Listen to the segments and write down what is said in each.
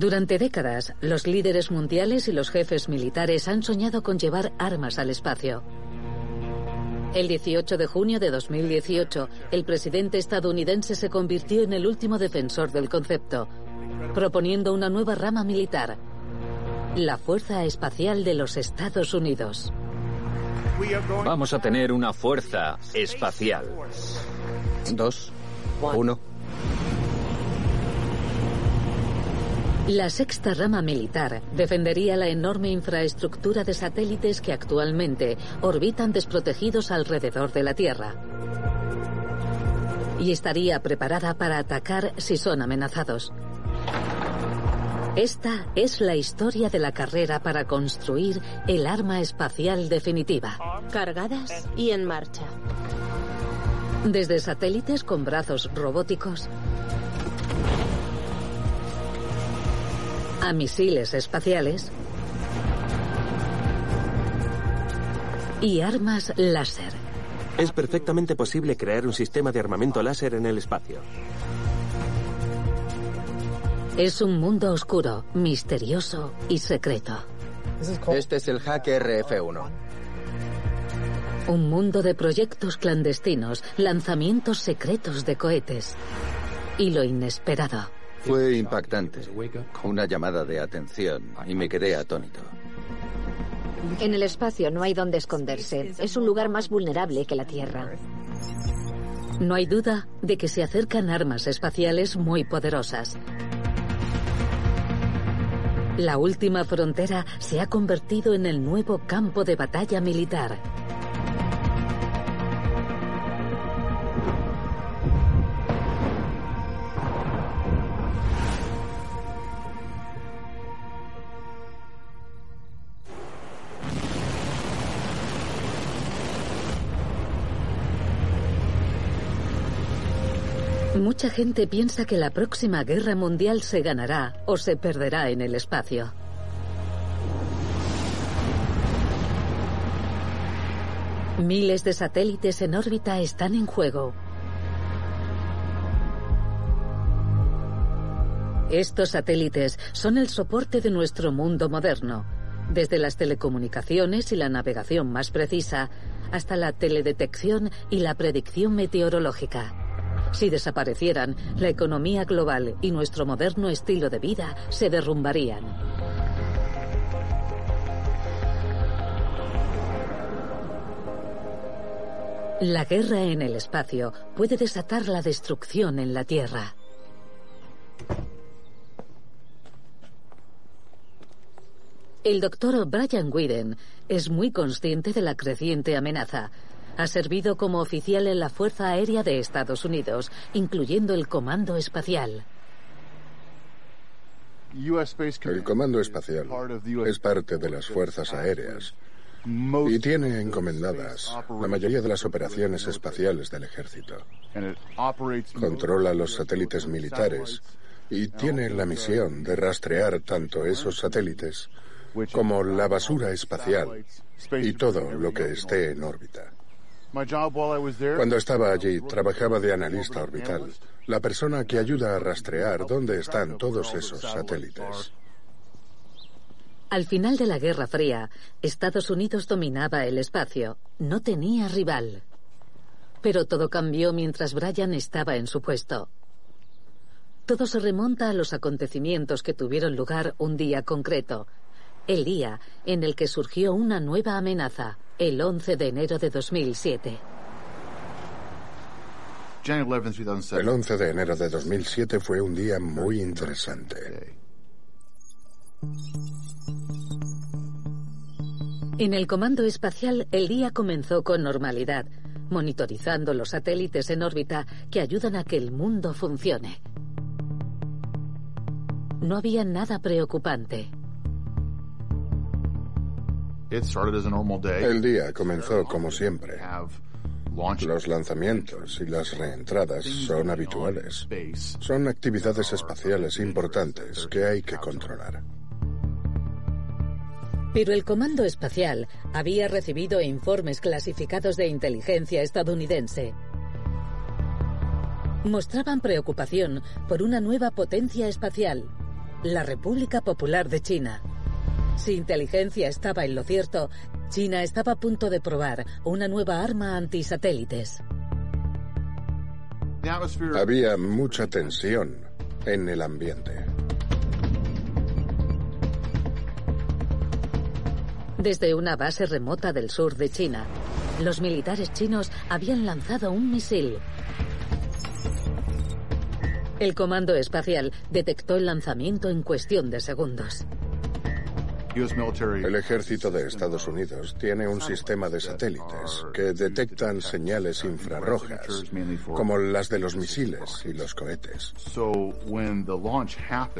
Durante décadas, los líderes mundiales y los jefes militares han soñado con llevar armas al espacio. El 18 de junio de 2018, el presidente estadounidense se convirtió en el último defensor del concepto, proponiendo una nueva rama militar, la Fuerza Espacial de los Estados Unidos. Vamos a tener una fuerza espacial. Dos, uno. La sexta rama militar defendería la enorme infraestructura de satélites que actualmente orbitan desprotegidos alrededor de la Tierra. Y estaría preparada para atacar si son amenazados. Esta es la historia de la carrera para construir el arma espacial definitiva. Cargadas y en marcha. Desde satélites con brazos robóticos a misiles espaciales y armas láser. Es perfectamente posible crear un sistema de armamento láser en el espacio. Es un mundo oscuro, misterioso y secreto. Este es el hack RF-1. Un mundo de proyectos clandestinos, lanzamientos secretos de cohetes y lo inesperado. Fue impactante. Una llamada de atención y me quedé atónito. En el espacio no hay donde esconderse. Es un lugar más vulnerable que la Tierra. No hay duda de que se acercan armas espaciales muy poderosas. La última frontera se ha convertido en el nuevo campo de batalla militar. Mucha gente piensa que la próxima guerra mundial se ganará o se perderá en el espacio. Miles de satélites en órbita están en juego. Estos satélites son el soporte de nuestro mundo moderno, desde las telecomunicaciones y la navegación más precisa hasta la teledetección y la predicción meteorológica. Si desaparecieran, la economía global y nuestro moderno estilo de vida se derrumbarían. La guerra en el espacio puede desatar la destrucción en la Tierra. El doctor Brian Whedon es muy consciente de la creciente amenaza. Ha servido como oficial en la Fuerza Aérea de Estados Unidos, incluyendo el Comando Espacial. El Comando Espacial es parte de las Fuerzas Aéreas y tiene encomendadas la mayoría de las operaciones espaciales del ejército. Controla los satélites militares y tiene la misión de rastrear tanto esos satélites como la basura espacial y todo lo que esté en órbita. Cuando estaba allí, trabajaba de analista orbital, la persona que ayuda a rastrear dónde están todos esos satélites. Al final de la Guerra Fría, Estados Unidos dominaba el espacio, no tenía rival. Pero todo cambió mientras Brian estaba en su puesto. Todo se remonta a los acontecimientos que tuvieron lugar un día concreto, el día en el que surgió una nueva amenaza, el 11 de enero de 2007. El 11 de enero de 2007 fue un día muy interesante. En el Comando Espacial el día comenzó con normalidad, monitorizando los satélites en órbita que ayudan a que el mundo funcione. No había nada preocupante. El día comenzó como siempre. Los lanzamientos y las reentradas son habituales. Son actividades espaciales importantes que hay que controlar. Pero el Comando Espacial había recibido informes clasificados de inteligencia estadounidense. Mostraban preocupación por una nueva potencia espacial, la República Popular de China. Si inteligencia estaba en lo cierto, China estaba a punto de probar una nueva arma antisatélites. Había mucha tensión en el ambiente. Desde una base remota del sur de China, los militares chinos habían lanzado un misil. El comando espacial detectó el lanzamiento en cuestión de segundos. El ejército de Estados Unidos tiene un sistema de satélites que detectan señales infrarrojas, como las de los misiles y los cohetes.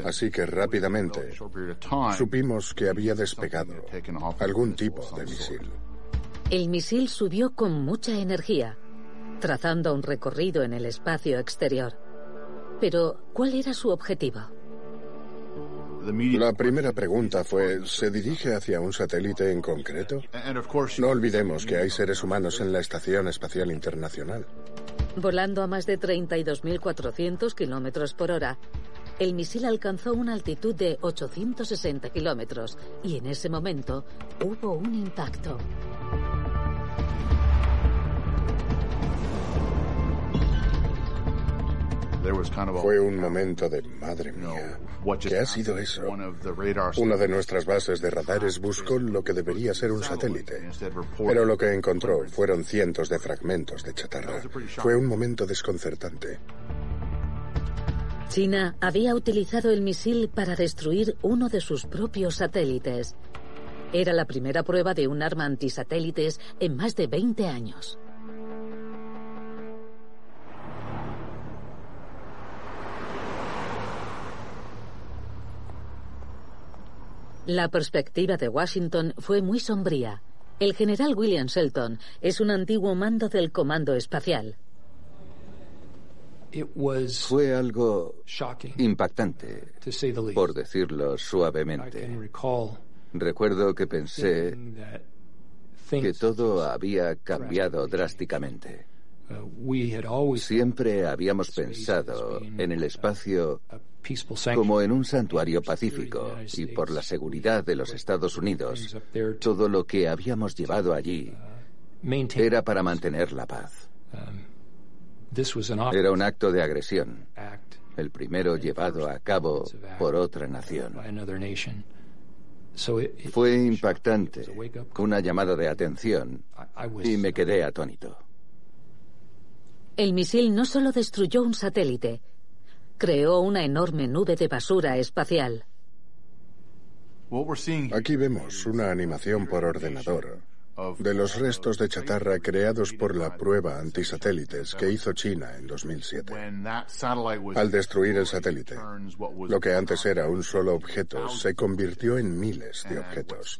Así que rápidamente supimos que había despegado algún tipo de misil. El misil subió con mucha energía, trazando un recorrido en el espacio exterior. Pero, ¿cuál era su objetivo? La primera pregunta fue, ¿se dirige hacia un satélite en concreto? No olvidemos que hay seres humanos en la Estación Espacial Internacional. Volando a más de 32.400 kilómetros por hora, el misil alcanzó una altitud de 860 kilómetros y en ese momento hubo un impacto. Fue un momento de madre mía. ¿Qué ha sido eso? Una de nuestras bases de radares buscó lo que debería ser un satélite, pero lo que encontró fueron cientos de fragmentos de chatarra. Fue un momento desconcertante. China había utilizado el misil para destruir uno de sus propios satélites. Era la primera prueba de un arma antisatélites en más de 20 años. La perspectiva de Washington fue muy sombría. El general William Shelton es un antiguo mando del Comando Espacial. Fue algo impactante, por decirlo suavemente. Recuerdo que pensé que todo había cambiado drásticamente. Uh, Siempre habíamos pensado en el espacio como en un santuario pacífico y por la seguridad de los Estados Unidos, todo lo que habíamos llevado allí era para mantener la paz. Era un acto de agresión, el primero llevado a cabo por otra nación. Fue impactante, una llamada de atención, y me quedé atónito. El misil no solo destruyó un satélite, creó una enorme nube de basura espacial. Aquí vemos una animación por ordenador de los restos de chatarra creados por la prueba antisatélites que hizo China en 2007. Al destruir el satélite, lo que antes era un solo objeto se convirtió en miles de objetos.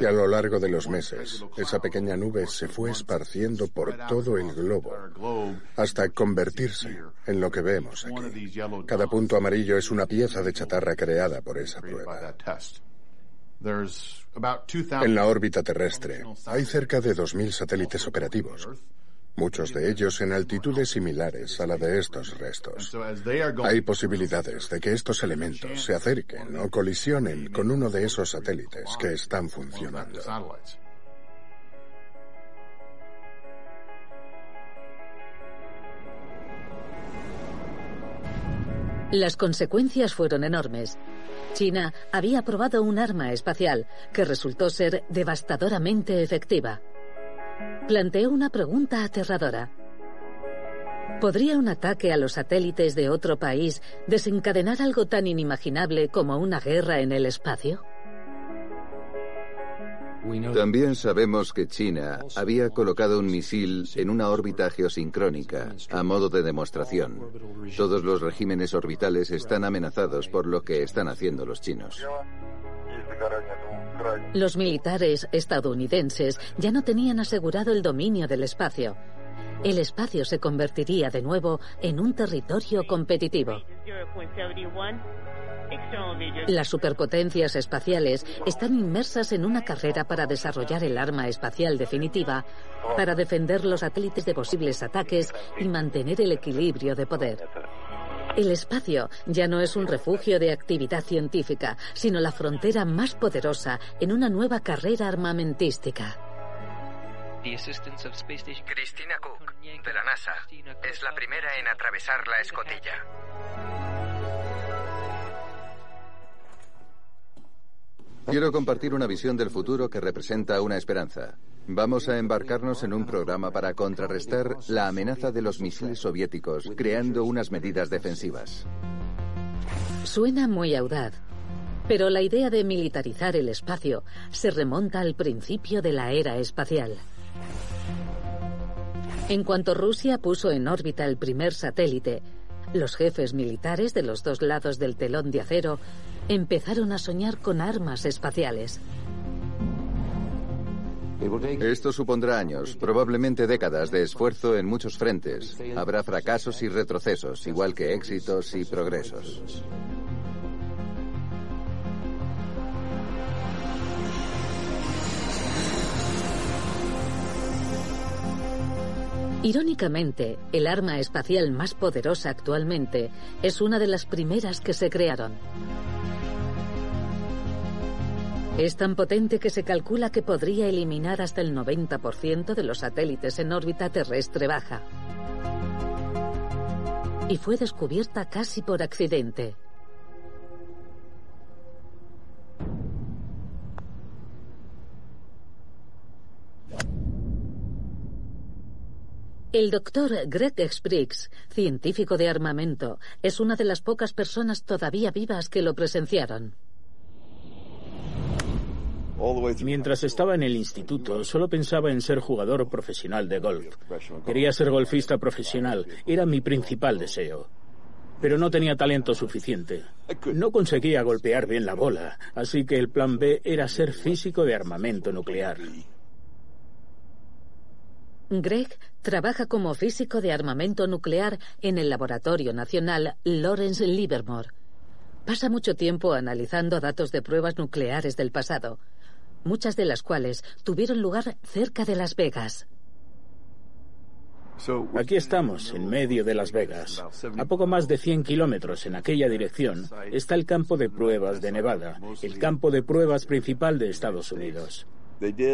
Y a lo largo de los meses, esa pequeña nube se fue esparciendo por todo el globo hasta convertirse en lo que vemos aquí. Cada punto amarillo es una pieza de chatarra creada por esa prueba. En la órbita terrestre hay cerca de 2.000 satélites operativos, muchos de ellos en altitudes similares a la de estos restos. Hay posibilidades de que estos elementos se acerquen o colisionen con uno de esos satélites que están funcionando. Las consecuencias fueron enormes. China había probado un arma espacial que resultó ser devastadoramente efectiva. Planteó una pregunta aterradora. ¿Podría un ataque a los satélites de otro país desencadenar algo tan inimaginable como una guerra en el espacio? También sabemos que China había colocado un misil en una órbita geosincrónica a modo de demostración. Todos los regímenes orbitales están amenazados por lo que están haciendo los chinos. Los militares estadounidenses ya no tenían asegurado el dominio del espacio. El espacio se convertiría de nuevo en un territorio competitivo. Las superpotencias espaciales están inmersas en una carrera para desarrollar el arma espacial definitiva, para defender los satélites de posibles ataques y mantener el equilibrio de poder. El espacio ya no es un refugio de actividad científica, sino la frontera más poderosa en una nueva carrera armamentística. Cristina Cook, de la NASA, es la primera en atravesar la escotilla. Quiero compartir una visión del futuro que representa una esperanza. Vamos a embarcarnos en un programa para contrarrestar la amenaza de los misiles soviéticos, creando unas medidas defensivas. Suena muy audaz, pero la idea de militarizar el espacio se remonta al principio de la era espacial. En cuanto Rusia puso en órbita el primer satélite, los jefes militares de los dos lados del telón de acero empezaron a soñar con armas espaciales. Esto supondrá años, probablemente décadas de esfuerzo en muchos frentes. Habrá fracasos y retrocesos, igual que éxitos y progresos. Irónicamente, el arma espacial más poderosa actualmente es una de las primeras que se crearon. Es tan potente que se calcula que podría eliminar hasta el 90% de los satélites en órbita terrestre baja. Y fue descubierta casi por accidente. El doctor Greg Spriggs, científico de armamento, es una de las pocas personas todavía vivas que lo presenciaron. Mientras estaba en el instituto, solo pensaba en ser jugador profesional de golf. Quería ser golfista profesional, era mi principal deseo. Pero no tenía talento suficiente. No conseguía golpear bien la bola, así que el plan B era ser físico de armamento nuclear. Greg trabaja como físico de armamento nuclear en el Laboratorio Nacional Lawrence Livermore. Pasa mucho tiempo analizando datos de pruebas nucleares del pasado, muchas de las cuales tuvieron lugar cerca de Las Vegas. Aquí estamos, en medio de Las Vegas. A poco más de 100 kilómetros en aquella dirección está el campo de pruebas de Nevada, el campo de pruebas principal de Estados Unidos.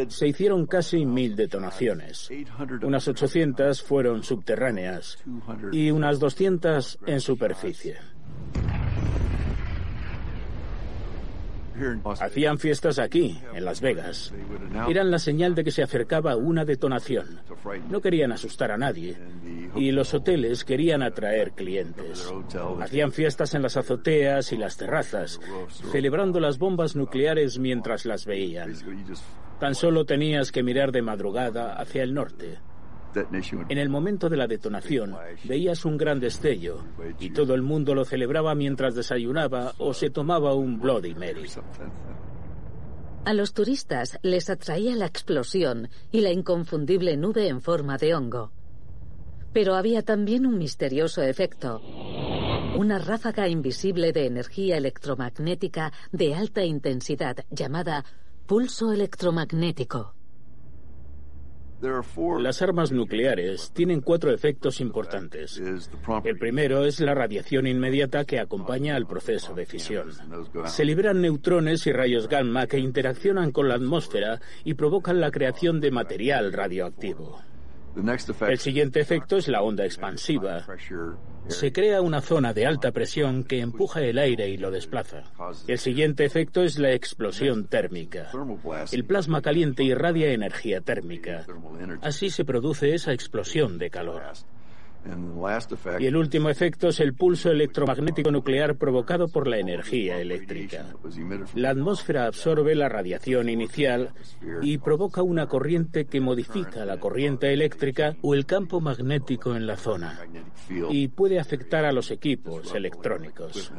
Se hicieron casi mil detonaciones. Unas 800 fueron subterráneas y unas 200 en superficie. Hacían fiestas aquí, en Las Vegas. Eran la señal de que se acercaba una detonación. No querían asustar a nadie. Y los hoteles querían atraer clientes. Hacían fiestas en las azoteas y las terrazas, celebrando las bombas nucleares mientras las veían. Tan solo tenías que mirar de madrugada hacia el norte. En el momento de la detonación veías un gran destello y todo el mundo lo celebraba mientras desayunaba o se tomaba un Bloody Mary. A los turistas les atraía la explosión y la inconfundible nube en forma de hongo. Pero había también un misterioso efecto. Una ráfaga invisible de energía electromagnética de alta intensidad llamada Pulso electromagnético. Las armas nucleares tienen cuatro efectos importantes. El primero es la radiación inmediata que acompaña al proceso de fisión. Se liberan neutrones y rayos gamma que interaccionan con la atmósfera y provocan la creación de material radioactivo. El siguiente efecto es la onda expansiva. Se crea una zona de alta presión que empuja el aire y lo desplaza. El siguiente efecto es la explosión térmica. El plasma caliente irradia energía térmica. Así se produce esa explosión de calor. Y el último efecto es el pulso electromagnético nuclear provocado por la energía eléctrica. La atmósfera absorbe la radiación inicial y provoca una corriente que modifica la corriente eléctrica o el campo magnético en la zona y puede afectar a los equipos electrónicos.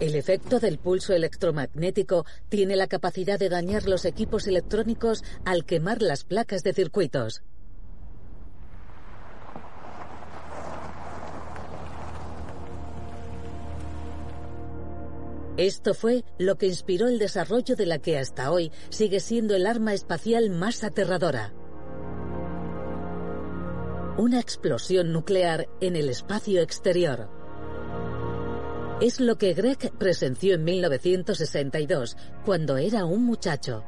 El efecto del pulso electromagnético tiene la capacidad de dañar los equipos electrónicos al quemar las placas de circuitos. Esto fue lo que inspiró el desarrollo de la que hasta hoy sigue siendo el arma espacial más aterradora. Una explosión nuclear en el espacio exterior. Es lo que Greg presenció en 1962, cuando era un muchacho.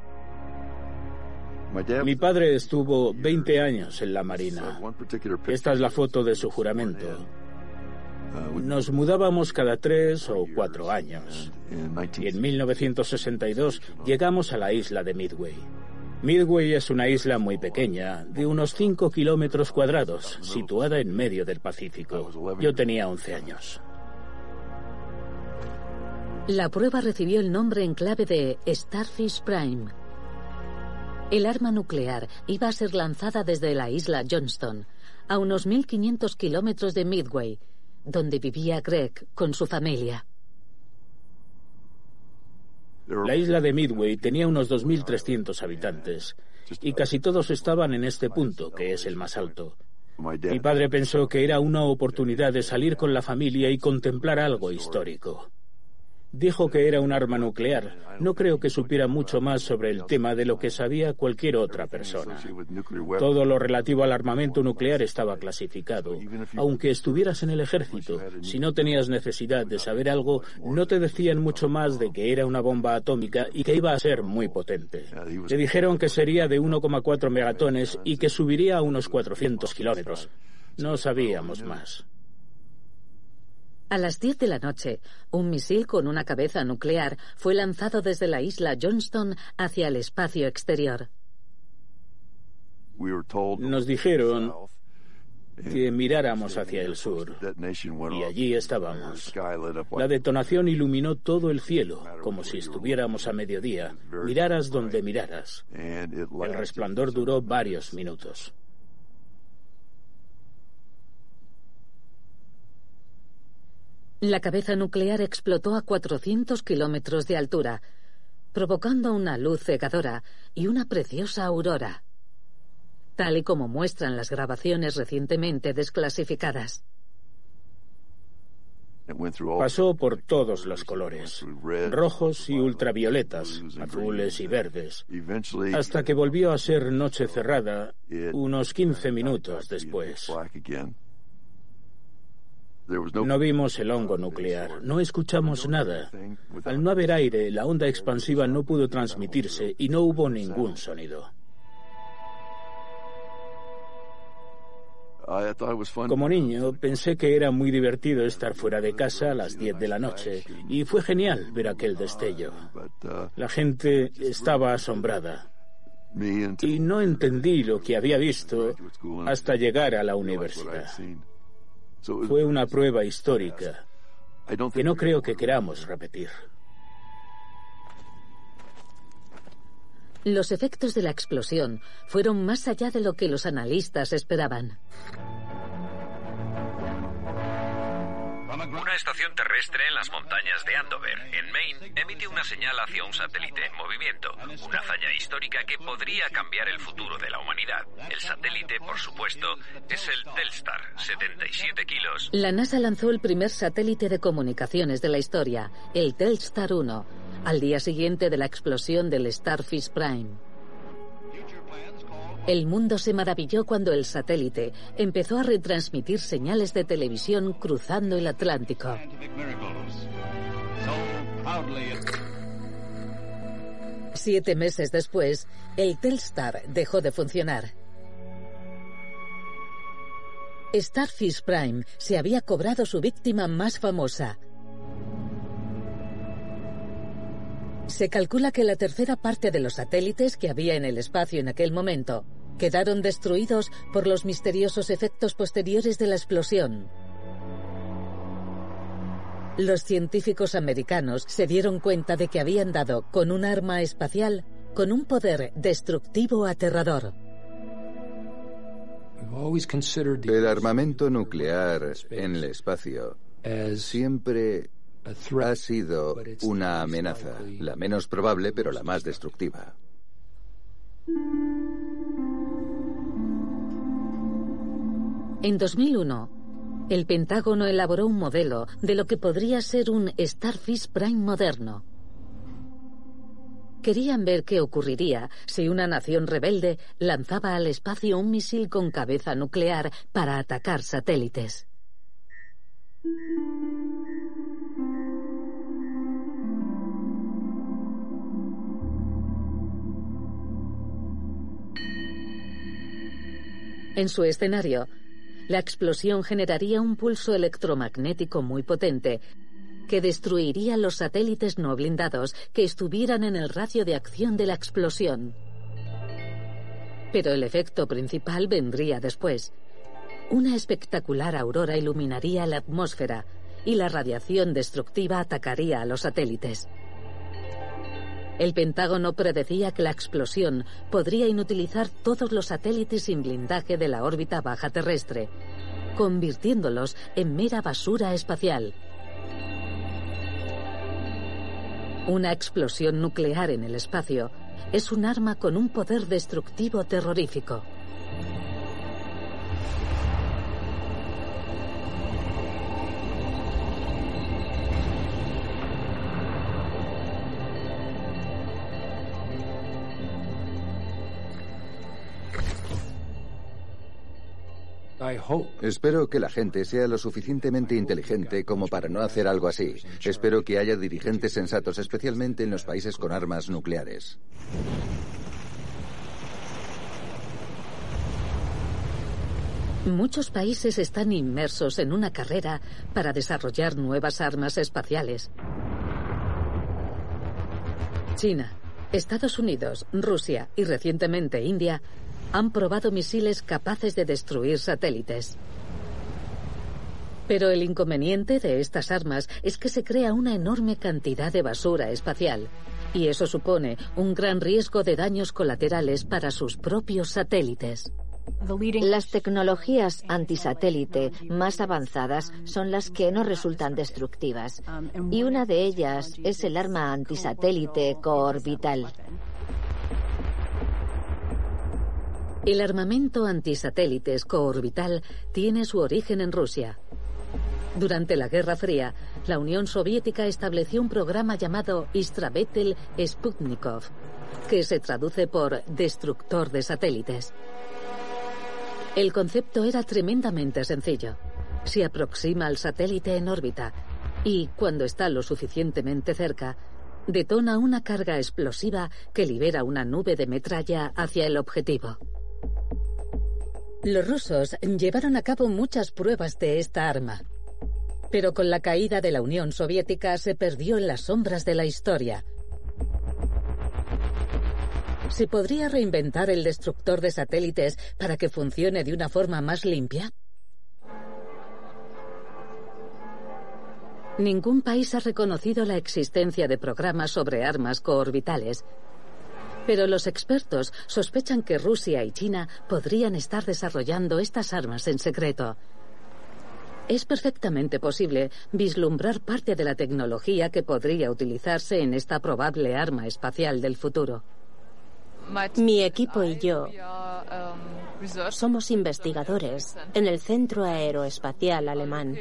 Mi padre estuvo 20 años en la Marina. Esta es la foto de su juramento. Nos mudábamos cada tres o cuatro años. Y en 1962 llegamos a la isla de Midway. Midway es una isla muy pequeña, de unos 5 kilómetros cuadrados, situada en medio del Pacífico. Yo tenía 11 años. La prueba recibió el nombre en clave de Starfish Prime. El arma nuclear iba a ser lanzada desde la isla Johnston, a unos 1.500 kilómetros de Midway, donde vivía Greg con su familia. La isla de Midway tenía unos 2.300 habitantes y casi todos estaban en este punto, que es el más alto. Mi padre pensó que era una oportunidad de salir con la familia y contemplar algo histórico. Dijo que era un arma nuclear. No creo que supiera mucho más sobre el tema de lo que sabía cualquier otra persona. Todo lo relativo al armamento nuclear estaba clasificado. Aunque estuvieras en el ejército, si no tenías necesidad de saber algo, no te decían mucho más de que era una bomba atómica y que iba a ser muy potente. Le dijeron que sería de 1,4 megatones y que subiría a unos 400 kilómetros. No sabíamos más. A las 10 de la noche, un misil con una cabeza nuclear fue lanzado desde la isla Johnston hacia el espacio exterior. Nos dijeron que miráramos hacia el sur y allí estábamos. La detonación iluminó todo el cielo, como si estuviéramos a mediodía, miraras donde miraras. El resplandor duró varios minutos. La cabeza nuclear explotó a 400 kilómetros de altura, provocando una luz cegadora y una preciosa aurora, tal y como muestran las grabaciones recientemente desclasificadas. Pasó por todos los colores, rojos y ultravioletas, azules y verdes, hasta que volvió a ser noche cerrada unos 15 minutos después. No vimos el hongo nuclear, no escuchamos nada. Al no haber aire, la onda expansiva no pudo transmitirse y no hubo ningún sonido. Como niño pensé que era muy divertido estar fuera de casa a las 10 de la noche y fue genial ver aquel destello. La gente estaba asombrada y no entendí lo que había visto hasta llegar a la universidad. Fue una prueba histórica que no creo que queramos repetir. Los efectos de la explosión fueron más allá de lo que los analistas esperaban. Una estación terrestre en las montañas de Andover, en Maine, emite una señal hacia un satélite en movimiento, una hazaña histórica que podría cambiar el futuro de la humanidad. El satélite, por supuesto, es el Telstar, 77 kilos. La NASA lanzó el primer satélite de comunicaciones de la historia, el Telstar 1, al día siguiente de la explosión del Starfish Prime. El mundo se maravilló cuando el satélite empezó a retransmitir señales de televisión cruzando el Atlántico. Siete meses después, el Telstar dejó de funcionar. Starfish Prime se había cobrado su víctima más famosa, Se calcula que la tercera parte de los satélites que había en el espacio en aquel momento quedaron destruidos por los misteriosos efectos posteriores de la explosión. Los científicos americanos se dieron cuenta de que habían dado con un arma espacial con un poder destructivo aterrador. El armamento nuclear en el espacio siempre ha sido una amenaza, la menos probable pero la más destructiva. En 2001, el Pentágono elaboró un modelo de lo que podría ser un Starfish Prime moderno, Querían ver qué ocurriría si una nación rebelde lanzaba al espacio un misil con cabeza nuclear para atacar satélites. En su escenario, la explosión generaría un pulso electromagnético muy potente que destruiría los satélites no blindados que estuvieran en el radio de acción de la explosión. Pero el efecto principal vendría después. Una espectacular aurora iluminaría la atmósfera y la radiación destructiva atacaría a los satélites. El Pentágono predecía que la explosión podría inutilizar todos los satélites sin blindaje de la órbita baja terrestre, convirtiéndolos en mera basura espacial. Una explosión nuclear en el espacio es un arma con un poder destructivo terrorífico. Espero que la gente sea lo suficientemente inteligente como para no hacer algo así. Espero que haya dirigentes sensatos, especialmente en los países con armas nucleares. Muchos países están inmersos en una carrera para desarrollar nuevas armas espaciales. China, Estados Unidos, Rusia y recientemente India han probado misiles capaces de destruir satélites. Pero el inconveniente de estas armas es que se crea una enorme cantidad de basura espacial, y eso supone un gran riesgo de daños colaterales para sus propios satélites. Las tecnologías antisatélite más avanzadas son las que no resultan destructivas, y una de ellas es el arma antisatélite coorbital. El armamento antisatélites coorbital tiene su origen en Rusia. Durante la Guerra Fría, la Unión Soviética estableció un programa llamado Istrabetel Sputnikov, que se traduce por destructor de satélites. El concepto era tremendamente sencillo. Se aproxima al satélite en órbita y, cuando está lo suficientemente cerca, detona una carga explosiva que libera una nube de metralla hacia el objetivo. Los rusos llevaron a cabo muchas pruebas de esta arma. Pero con la caída de la Unión Soviética se perdió en las sombras de la historia. ¿Se podría reinventar el destructor de satélites para que funcione de una forma más limpia? Ningún país ha reconocido la existencia de programas sobre armas coorbitales, pero los expertos sospechan que Rusia y China podrían estar desarrollando estas armas en secreto. Es perfectamente posible vislumbrar parte de la tecnología que podría utilizarse en esta probable arma espacial del futuro. Mi equipo y yo somos investigadores en el Centro Aeroespacial Alemán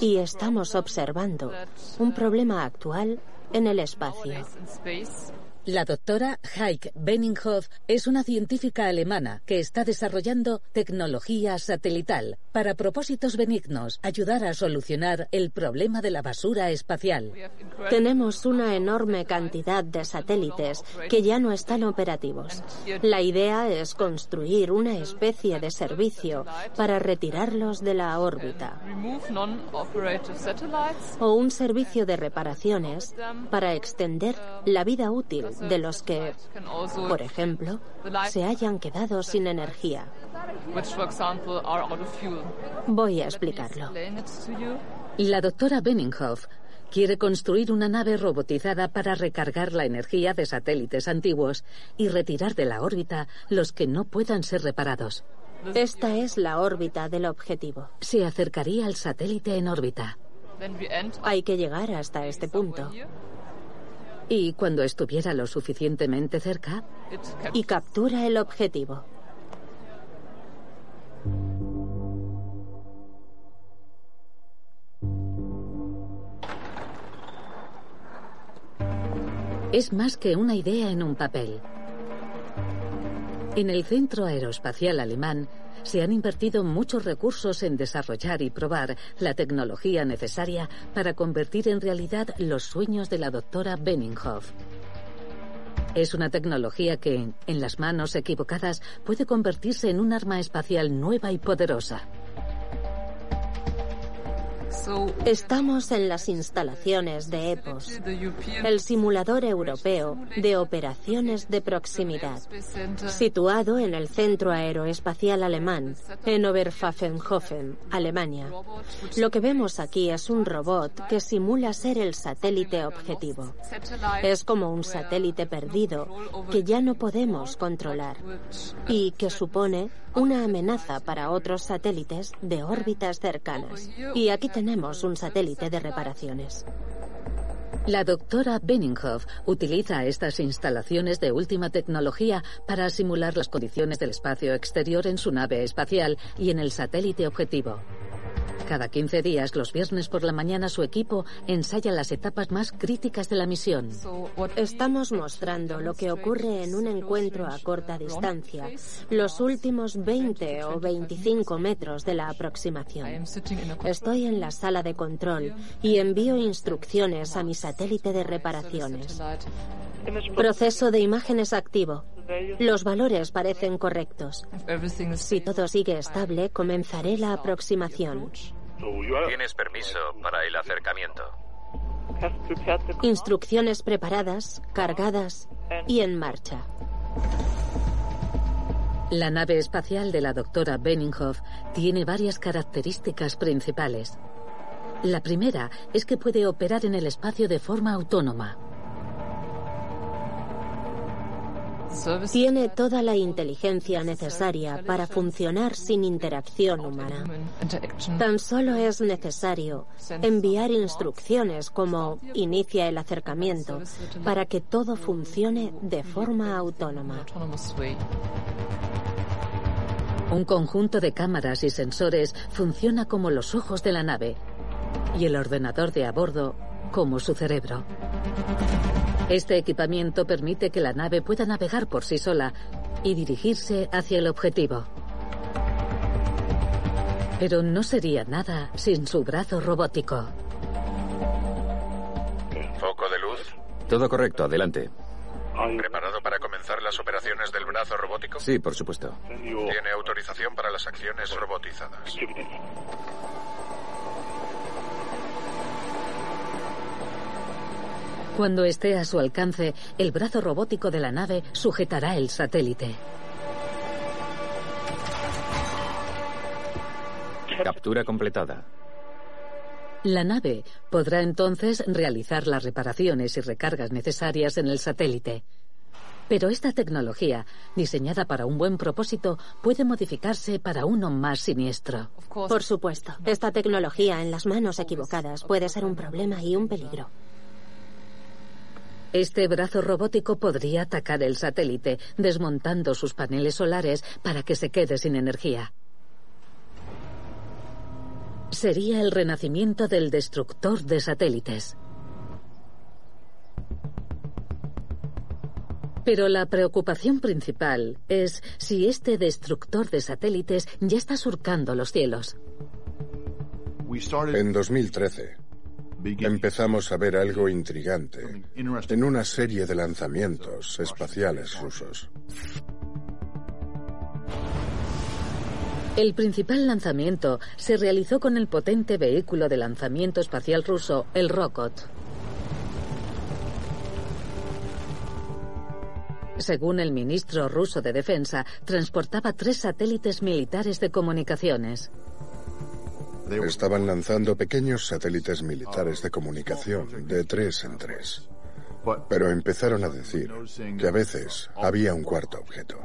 y estamos observando un problema actual en el espacio. La doctora Heike Benninghoff es una científica alemana que está desarrollando tecnología satelital para propósitos benignos, ayudar a solucionar el problema de la basura espacial. Tenemos una enorme cantidad de satélites que ya no están operativos. La idea es construir una especie de servicio para retirarlos de la órbita o un servicio de reparaciones para extender la vida útil de los que, por ejemplo, se hayan quedado sin energía. Voy a explicarlo. La doctora Benninghoff quiere construir una nave robotizada para recargar la energía de satélites antiguos y retirar de la órbita los que no puedan ser reparados. Esta es la órbita del objetivo. Se acercaría al satélite en órbita. Hay que llegar hasta este punto. Y cuando estuviera lo suficientemente cerca... Y captura el objetivo. es más que una idea en un papel. En el Centro Aeroespacial Alemán se han invertido muchos recursos en desarrollar y probar la tecnología necesaria para convertir en realidad los sueños de la doctora Benninghoff. Es una tecnología que, en las manos equivocadas, puede convertirse en un arma espacial nueva y poderosa. Estamos en las instalaciones de EPOS, el simulador europeo de operaciones de proximidad, situado en el Centro Aeroespacial Alemán, en Oberpfaffenhofen, Alemania. Lo que vemos aquí es un robot que simula ser el satélite objetivo. Es como un satélite perdido que ya no podemos controlar y que supone una amenaza para otros satélites de órbitas cercanas. Y aquí tenemos un satélite de reparaciones. La doctora Benninghoff utiliza estas instalaciones de última tecnología para simular las condiciones del espacio exterior en su nave espacial y en el satélite objetivo. Cada 15 días, los viernes por la mañana, su equipo ensaya las etapas más críticas de la misión. Estamos mostrando lo que ocurre en un encuentro a corta distancia, los últimos 20 o 25 metros de la aproximación. Estoy en la sala de control y envío instrucciones a mi satélite de reparaciones. Proceso de imágenes activo. Los valores parecen correctos. Si todo sigue estable, comenzaré la aproximación. Tienes permiso para el acercamiento. Instrucciones preparadas, cargadas y en marcha. La nave espacial de la doctora Benninghoff tiene varias características principales. La primera es que puede operar en el espacio de forma autónoma. Tiene toda la inteligencia necesaria para funcionar sin interacción humana. Tan solo es necesario enviar instrucciones como inicia el acercamiento para que todo funcione de forma autónoma. Un conjunto de cámaras y sensores funciona como los ojos de la nave y el ordenador de a bordo como su cerebro. Este equipamiento permite que la nave pueda navegar por sí sola y dirigirse hacia el objetivo. Pero no sería nada sin su brazo robótico. ¿Foco de luz? Todo correcto, adelante. ¿Preparado para comenzar las operaciones del brazo robótico? Sí, por supuesto. Tiene autorización para las acciones robotizadas. Cuando esté a su alcance, el brazo robótico de la nave sujetará el satélite. Captura completada. La nave podrá entonces realizar las reparaciones y recargas necesarias en el satélite. Pero esta tecnología, diseñada para un buen propósito, puede modificarse para uno más siniestro. Por supuesto, esta tecnología en las manos equivocadas puede ser un problema y un peligro. Este brazo robótico podría atacar el satélite, desmontando sus paneles solares para que se quede sin energía. Sería el renacimiento del destructor de satélites. Pero la preocupación principal es si este destructor de satélites ya está surcando los cielos. En 2013, empezamos a ver algo intrigante en una serie de lanzamientos espaciales rusos. El principal lanzamiento se realizó con el potente vehículo de lanzamiento espacial ruso, el Rokot. Según el ministro ruso de Defensa, transportaba tres satélites militares de comunicaciones. Estaban lanzando pequeños satélites militares de comunicación de tres en tres. Pero empezaron a decir que a veces había un cuarto objeto.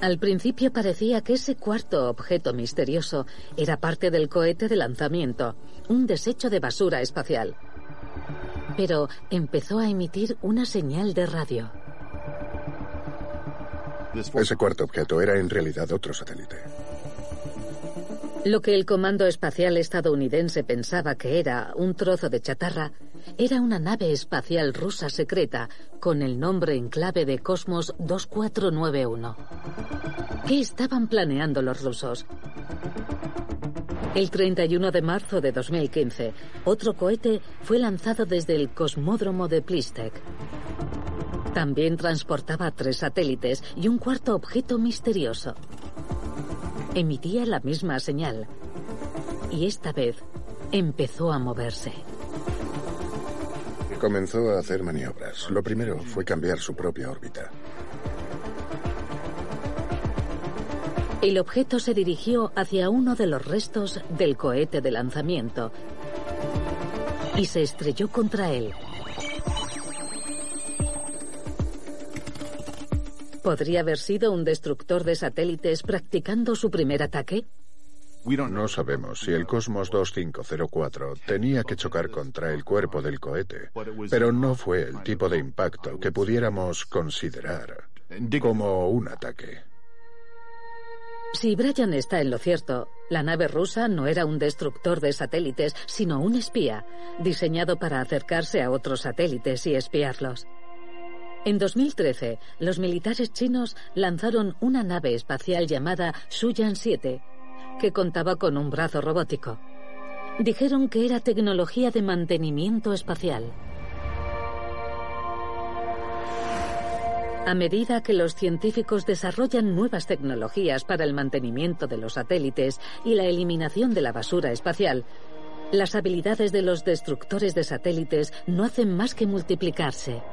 Al principio parecía que ese cuarto objeto misterioso era parte del cohete de lanzamiento, un desecho de basura espacial. Pero empezó a emitir una señal de radio. Ese cuarto objeto era en realidad otro satélite. Lo que el Comando Espacial estadounidense pensaba que era un trozo de chatarra era una nave espacial rusa secreta con el nombre en clave de Cosmos 2491. ¿Qué estaban planeando los rusos? El 31 de marzo de 2015, otro cohete fue lanzado desde el cosmódromo de Plistek. También transportaba tres satélites y un cuarto objeto misterioso. Emitía la misma señal. Y esta vez empezó a moverse. Comenzó a hacer maniobras. Lo primero fue cambiar su propia órbita. El objeto se dirigió hacia uno de los restos del cohete de lanzamiento y se estrelló contra él. ¿Podría haber sido un destructor de satélites practicando su primer ataque? No sabemos si el Cosmos 2504 tenía que chocar contra el cuerpo del cohete, pero no fue el tipo de impacto que pudiéramos considerar como un ataque. Si Brian está en lo cierto, la nave rusa no era un destructor de satélites, sino un espía, diseñado para acercarse a otros satélites y espiarlos. En 2013, los militares chinos lanzaron una nave espacial llamada Suyan 7, que contaba con un brazo robótico. Dijeron que era tecnología de mantenimiento espacial. A medida que los científicos desarrollan nuevas tecnologías para el mantenimiento de los satélites y la eliminación de la basura espacial, las habilidades de los destructores de satélites no hacen más que multiplicarse.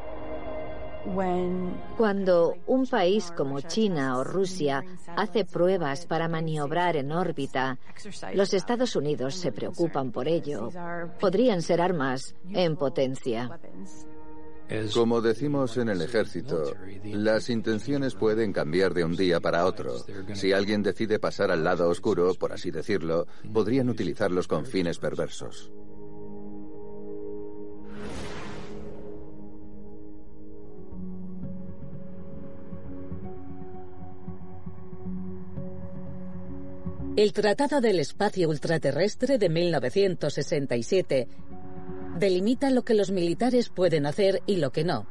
Cuando un país como China o Rusia hace pruebas para maniobrar en órbita, los Estados Unidos se preocupan por ello. Podrían ser armas en potencia. Como decimos en el ejército, las intenciones pueden cambiar de un día para otro. Si alguien decide pasar al lado oscuro, por así decirlo, podrían utilizarlos con fines perversos. El Tratado del Espacio Ultraterrestre de 1967 delimita lo que los militares pueden hacer y lo que no,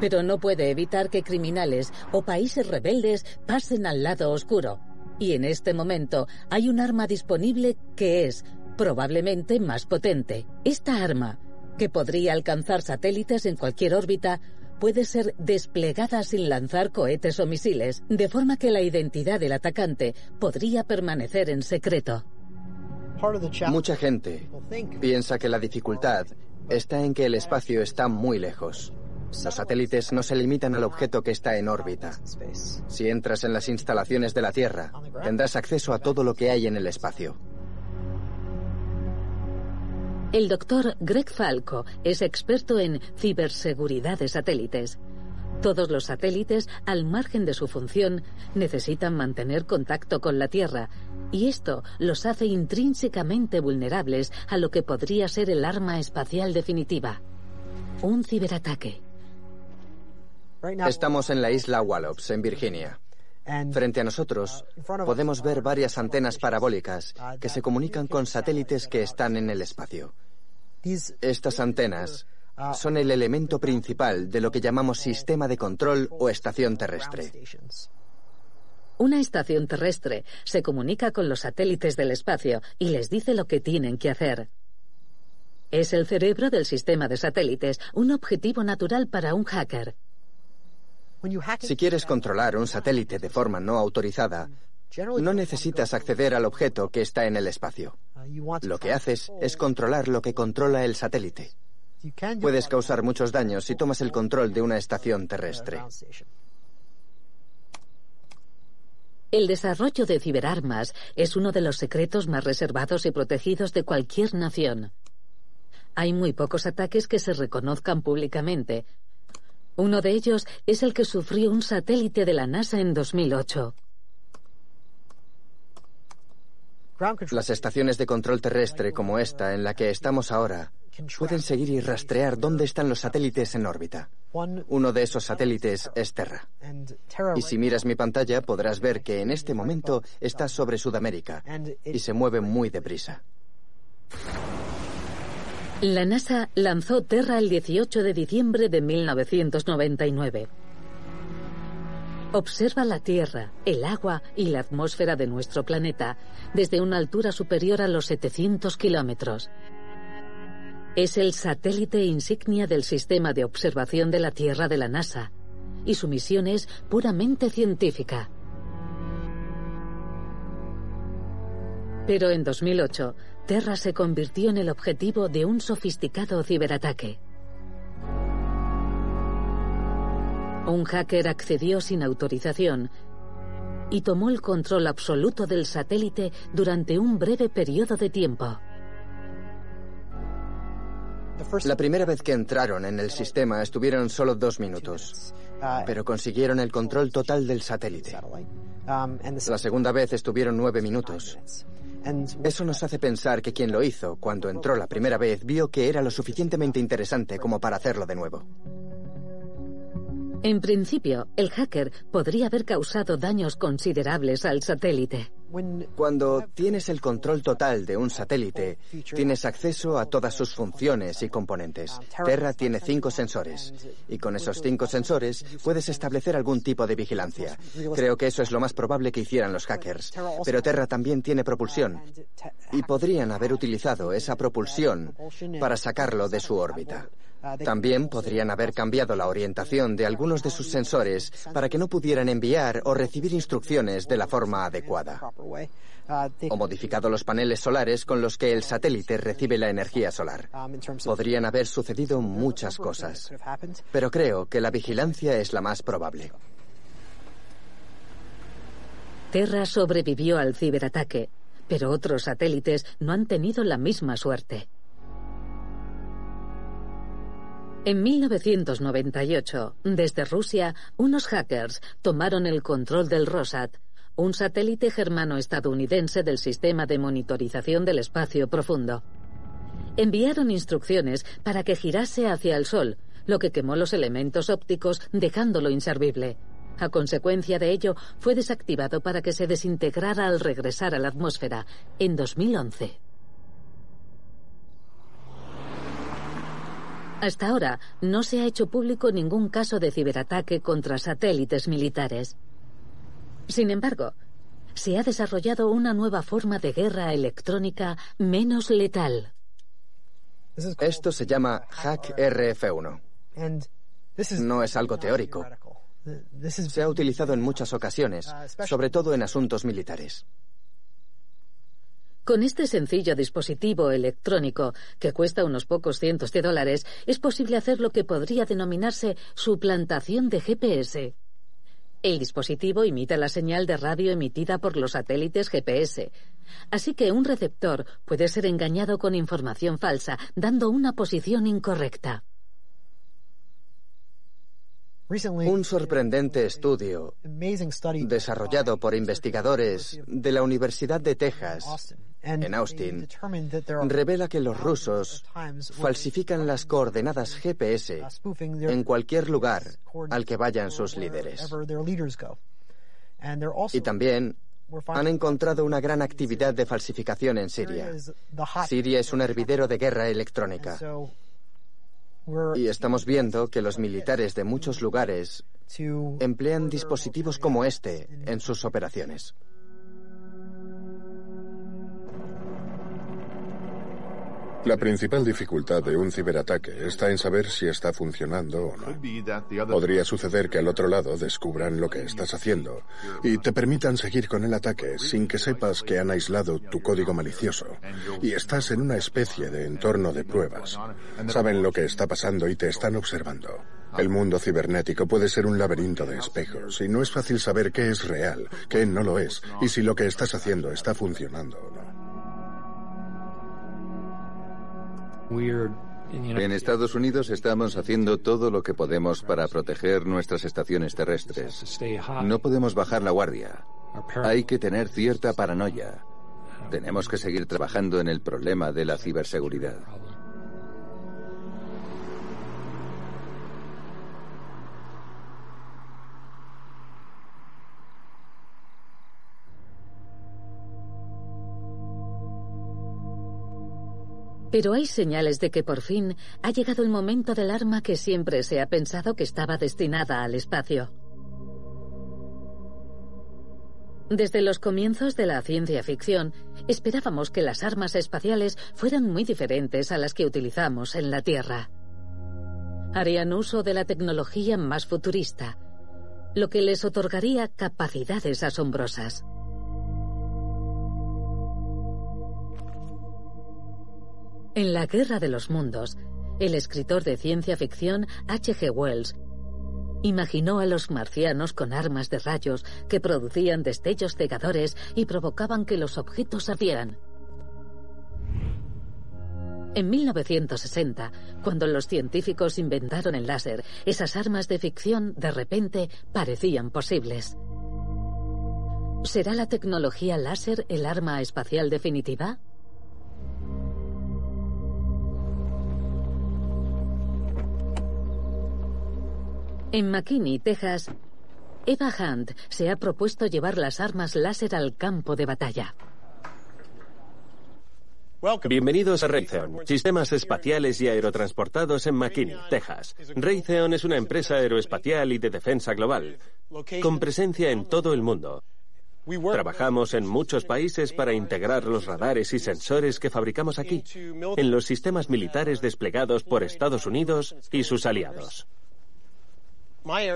pero no puede evitar que criminales o países rebeldes pasen al lado oscuro. Y en este momento hay un arma disponible que es probablemente más potente. Esta arma, que podría alcanzar satélites en cualquier órbita, puede ser desplegada sin lanzar cohetes o misiles, de forma que la identidad del atacante podría permanecer en secreto. Mucha gente piensa que la dificultad está en que el espacio está muy lejos. Los satélites no se limitan al objeto que está en órbita. Si entras en las instalaciones de la Tierra, tendrás acceso a todo lo que hay en el espacio. El doctor Greg Falco es experto en ciberseguridad de satélites. Todos los satélites, al margen de su función, necesitan mantener contacto con la Tierra, y esto los hace intrínsecamente vulnerables a lo que podría ser el arma espacial definitiva, un ciberataque. Estamos en la isla Wallops, en Virginia. Frente a nosotros podemos ver varias antenas parabólicas que se comunican con satélites que están en el espacio. Estas antenas son el elemento principal de lo que llamamos sistema de control o estación terrestre. Una estación terrestre se comunica con los satélites del espacio y les dice lo que tienen que hacer. Es el cerebro del sistema de satélites, un objetivo natural para un hacker. Si quieres controlar un satélite de forma no autorizada, no necesitas acceder al objeto que está en el espacio. Lo que haces es controlar lo que controla el satélite. Puedes causar muchos daños si tomas el control de una estación terrestre. El desarrollo de ciberarmas es uno de los secretos más reservados y protegidos de cualquier nación. Hay muy pocos ataques que se reconozcan públicamente. Uno de ellos es el que sufrió un satélite de la NASA en 2008. Las estaciones de control terrestre como esta en la que estamos ahora pueden seguir y rastrear dónde están los satélites en órbita. Uno de esos satélites es Terra. Y si miras mi pantalla podrás ver que en este momento está sobre Sudamérica y se mueve muy deprisa. La NASA lanzó Terra el 18 de diciembre de 1999. Observa la Tierra, el agua y la atmósfera de nuestro planeta desde una altura superior a los 700 kilómetros. Es el satélite insignia del sistema de observación de la Tierra de la NASA y su misión es puramente científica. Pero en 2008, Terra se convirtió en el objetivo de un sofisticado ciberataque. Un hacker accedió sin autorización y tomó el control absoluto del satélite durante un breve periodo de tiempo. La primera vez que entraron en el sistema estuvieron solo dos minutos, pero consiguieron el control total del satélite. La segunda vez estuvieron nueve minutos. Eso nos hace pensar que quien lo hizo, cuando entró la primera vez, vio que era lo suficientemente interesante como para hacerlo de nuevo. En principio, el hacker podría haber causado daños considerables al satélite. Cuando tienes el control total de un satélite, tienes acceso a todas sus funciones y componentes. Terra tiene cinco sensores y con esos cinco sensores puedes establecer algún tipo de vigilancia. Creo que eso es lo más probable que hicieran los hackers. Pero Terra también tiene propulsión y podrían haber utilizado esa propulsión para sacarlo de su órbita. También podrían haber cambiado la orientación de algunos de sus sensores para que no pudieran enviar o recibir instrucciones de la forma adecuada. O modificado los paneles solares con los que el satélite recibe la energía solar. Podrían haber sucedido muchas cosas, pero creo que la vigilancia es la más probable. Terra sobrevivió al ciberataque, pero otros satélites no han tenido la misma suerte. En 1998, desde Rusia, unos hackers tomaron el control del Rosat, un satélite germano-estadounidense del sistema de monitorización del espacio profundo. Enviaron instrucciones para que girase hacia el Sol, lo que quemó los elementos ópticos dejándolo inservible. A consecuencia de ello, fue desactivado para que se desintegrara al regresar a la atmósfera en 2011. Hasta ahora no se ha hecho público ningún caso de ciberataque contra satélites militares. Sin embargo, se ha desarrollado una nueva forma de guerra electrónica menos letal. Esto se llama Hack RF1. No es algo teórico. Se ha utilizado en muchas ocasiones, sobre todo en asuntos militares. Con este sencillo dispositivo electrónico, que cuesta unos pocos cientos de dólares, es posible hacer lo que podría denominarse suplantación de GPS. El dispositivo imita la señal de radio emitida por los satélites GPS. Así que un receptor puede ser engañado con información falsa, dando una posición incorrecta. Un sorprendente estudio desarrollado por investigadores de la Universidad de Texas en Austin revela que los rusos falsifican las coordenadas GPS en cualquier lugar al que vayan sus líderes. Y también han encontrado una gran actividad de falsificación en Siria. Siria es un hervidero de guerra electrónica. Y estamos viendo que los militares de muchos lugares emplean dispositivos como este en sus operaciones. La principal dificultad de un ciberataque está en saber si está funcionando o no. Podría suceder que al otro lado descubran lo que estás haciendo y te permitan seguir con el ataque sin que sepas que han aislado tu código malicioso y estás en una especie de entorno de pruebas. Saben lo que está pasando y te están observando. El mundo cibernético puede ser un laberinto de espejos y no es fácil saber qué es real, qué no lo es y si lo que estás haciendo está funcionando En Estados Unidos estamos haciendo todo lo que podemos para proteger nuestras estaciones terrestres. No podemos bajar la guardia. Hay que tener cierta paranoia. Tenemos que seguir trabajando en el problema de la ciberseguridad. Pero hay señales de que por fin ha llegado el momento del arma que siempre se ha pensado que estaba destinada al espacio. Desde los comienzos de la ciencia ficción, esperábamos que las armas espaciales fueran muy diferentes a las que utilizamos en la Tierra. Harían uso de la tecnología más futurista, lo que les otorgaría capacidades asombrosas. En la Guerra de los Mundos, el escritor de ciencia ficción H.G. Wells Imaginó a los marcianos con armas de rayos que producían destellos cegadores y provocaban que los objetos ardieran. En 1960, cuando los científicos inventaron el láser, esas armas de ficción de repente parecían posibles. ¿Será la tecnología láser el arma espacial definitiva? En McKinney, Texas, Eva Hunt se ha propuesto llevar las armas láser al campo de batalla. Bienvenidos a Raytheon, sistemas espaciales y aerotransportados en McKinney, Texas. Raytheon es una empresa aeroespacial y de defensa global, con presencia en todo el mundo. Trabajamos en muchos países para integrar los radares y sensores que fabricamos aquí, en los sistemas militares desplegados por Estados Unidos y sus aliados.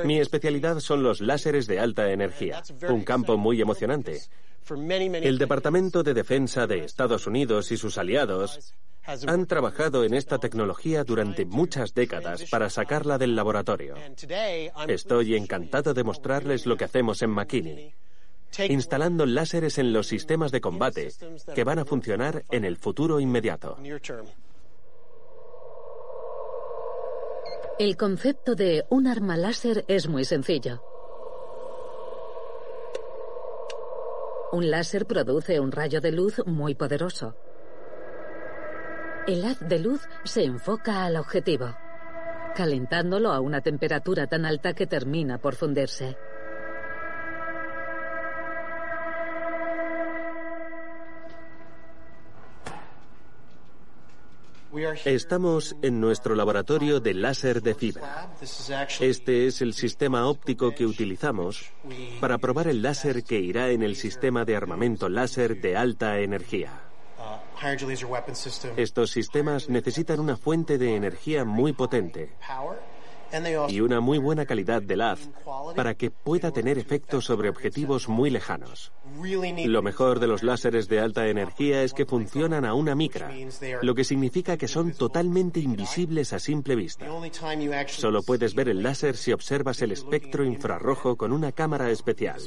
Mi especialidad son los láseres de alta energía, un campo muy emocionante. El Departamento de Defensa de Estados Unidos y sus aliados han trabajado en esta tecnología durante muchas décadas para sacarla del laboratorio. Estoy encantado de mostrarles lo que hacemos en McKinney, instalando láseres en los sistemas de combate que van a funcionar en el futuro inmediato. El concepto de un arma láser es muy sencillo. Un láser produce un rayo de luz muy poderoso. El haz de luz se enfoca al objetivo, calentándolo a una temperatura tan alta que termina por fundirse. Estamos en nuestro laboratorio de láser de fibra. Este es el sistema óptico que utilizamos para probar el láser que irá en el sistema de armamento láser de alta energía. Estos sistemas necesitan una fuente de energía muy potente y una muy buena calidad del haz para que pueda tener efectos sobre objetivos muy lejanos. Lo mejor de los láseres de alta energía es que funcionan a una micra, lo que significa que son totalmente invisibles a simple vista. Solo puedes ver el láser si observas el espectro infrarrojo con una cámara especial.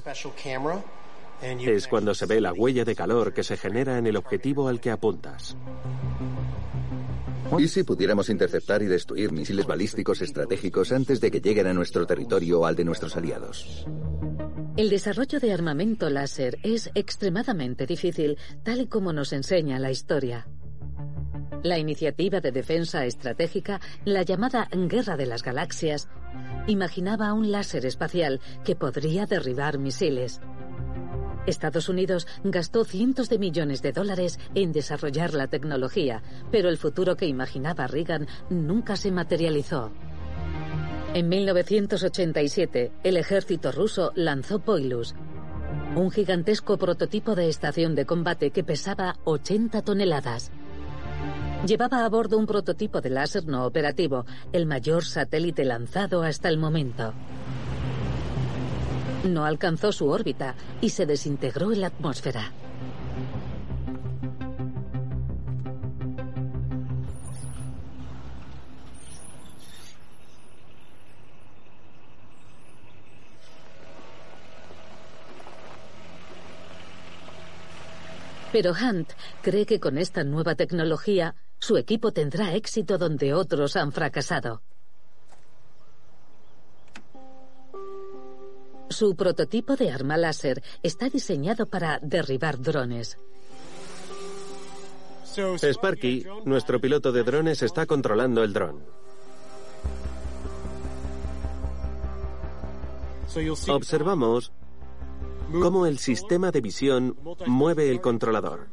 Es cuando se ve la huella de calor que se genera en el objetivo al que apuntas. ¿Y si pudiéramos interceptar y destruir misiles balísticos estratégicos antes de que lleguen a nuestro territorio o al de nuestros aliados? El desarrollo de armamento láser es extremadamente difícil, tal y como nos enseña la historia. La iniciativa de defensa estratégica, la llamada Guerra de las Galaxias, imaginaba un láser espacial que podría derribar misiles. Estados Unidos gastó cientos de millones de dólares en desarrollar la tecnología, pero el futuro que imaginaba Reagan nunca se materializó. En 1987, el ejército ruso lanzó Poilus, un gigantesco prototipo de estación de combate que pesaba 80 toneladas. Llevaba a bordo un prototipo de láser no operativo, el mayor satélite lanzado hasta el momento. No alcanzó su órbita y se desintegró en la atmósfera. Pero Hunt cree que con esta nueva tecnología su equipo tendrá éxito donde otros han fracasado. Su prototipo de arma láser está diseñado para derribar drones. Sparky, nuestro piloto de drones, está controlando el dron. Observamos cómo el sistema de visión mueve el controlador.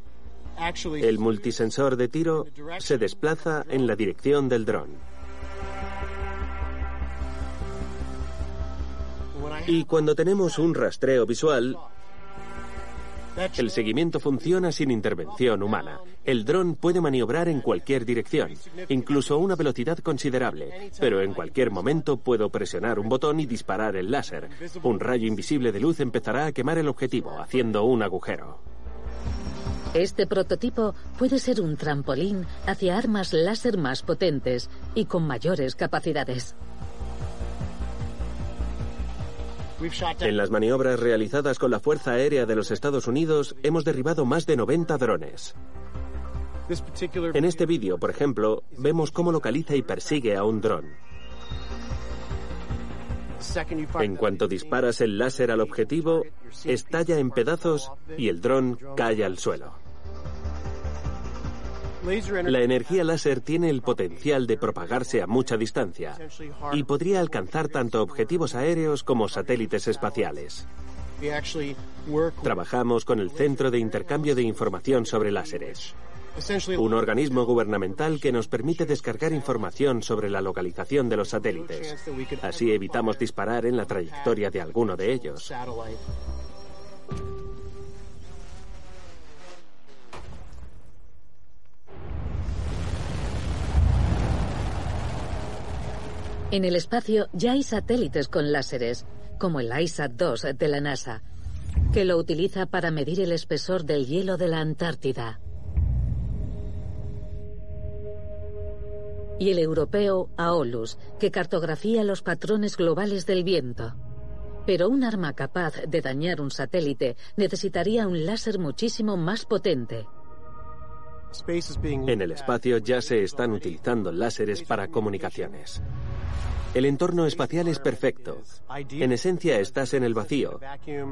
El multisensor de tiro se desplaza en la dirección del dron. Y cuando tenemos un rastreo visual, el seguimiento funciona sin intervención humana. El dron puede maniobrar en cualquier dirección, incluso a una velocidad considerable, pero en cualquier momento puedo presionar un botón y disparar el láser. Un rayo invisible de luz empezará a quemar el objetivo, haciendo un agujero. Este prototipo puede ser un trampolín hacia armas láser más potentes y con mayores capacidades. En las maniobras realizadas con la Fuerza Aérea de los Estados Unidos hemos derribado más de 90 drones. En este vídeo, por ejemplo, vemos cómo localiza y persigue a un dron. En cuanto disparas el láser al objetivo, estalla en pedazos y el dron cae al suelo. La energía láser tiene el potencial de propagarse a mucha distancia y podría alcanzar tanto objetivos aéreos como satélites espaciales. Trabajamos con el Centro de Intercambio de Información sobre Láseres, un organismo gubernamental que nos permite descargar información sobre la localización de los satélites. Así evitamos disparar en la trayectoria de alguno de ellos. En el espacio ya hay satélites con láseres, como el ISAT-2 de la NASA, que lo utiliza para medir el espesor del hielo de la Antártida. Y el europeo AOLUS, que cartografía los patrones globales del viento. Pero un arma capaz de dañar un satélite necesitaría un láser muchísimo más potente. En el espacio ya se están utilizando láseres para comunicaciones. El entorno espacial es perfecto. En esencia estás en el vacío.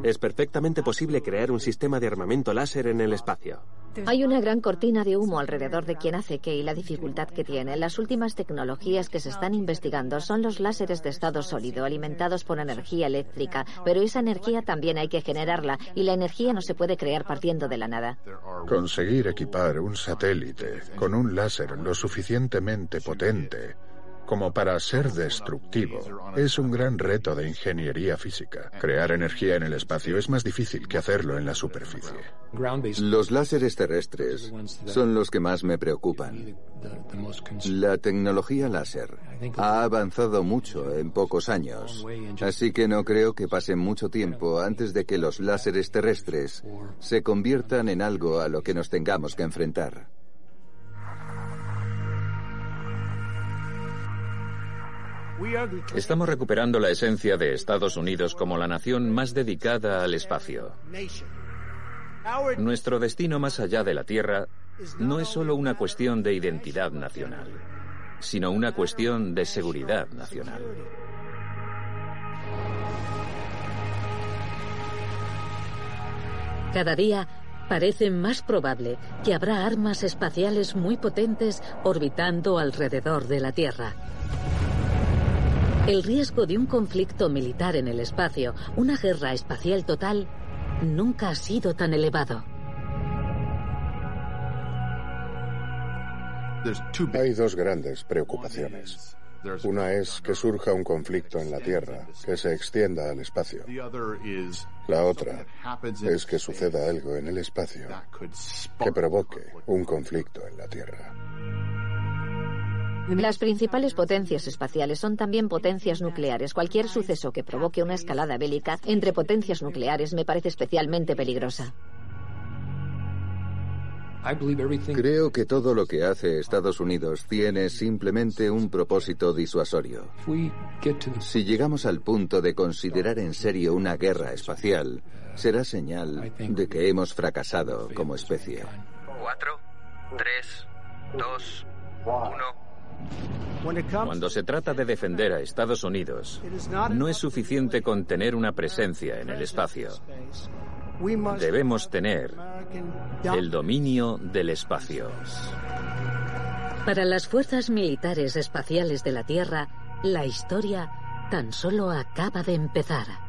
Es perfectamente posible crear un sistema de armamento láser en el espacio. Hay una gran cortina de humo alrededor de quien hace que y la dificultad que tiene. Las últimas tecnologías que se están investigando son los láseres de estado sólido, alimentados por energía eléctrica, pero esa energía también hay que generarla y la energía no se puede crear partiendo de la nada. Conseguir equipar un satélite con un láser lo suficientemente potente como para ser destructivo. Es un gran reto de ingeniería física. Crear energía en el espacio es más difícil que hacerlo en la superficie. Los láseres terrestres son los que más me preocupan. La tecnología láser ha avanzado mucho en pocos años, así que no creo que pase mucho tiempo antes de que los láseres terrestres se conviertan en algo a lo que nos tengamos que enfrentar. Estamos recuperando la esencia de Estados Unidos como la nación más dedicada al espacio. Nuestro destino más allá de la Tierra no es solo una cuestión de identidad nacional, sino una cuestión de seguridad nacional. Cada día parece más probable que habrá armas espaciales muy potentes orbitando alrededor de la Tierra. El riesgo de un conflicto militar en el espacio, una guerra espacial total, nunca ha sido tan elevado. Hay dos grandes preocupaciones. Una es que surja un conflicto en la Tierra, que se extienda al espacio. La otra es que suceda algo en el espacio que provoque un conflicto en la Tierra. Las principales potencias espaciales son también potencias nucleares. Cualquier suceso que provoque una escalada bélica entre potencias nucleares me parece especialmente peligrosa. Creo que todo lo que hace Estados Unidos tiene simplemente un propósito disuasorio. Si llegamos al punto de considerar en serio una guerra espacial, será señal de que hemos fracasado como especie. Cuatro, tres, dos, uno. Cuando se trata de defender a Estados Unidos, no es suficiente con tener una presencia en el espacio. Debemos tener el dominio del espacio. Para las fuerzas militares espaciales de la Tierra, la historia tan solo acaba de empezar.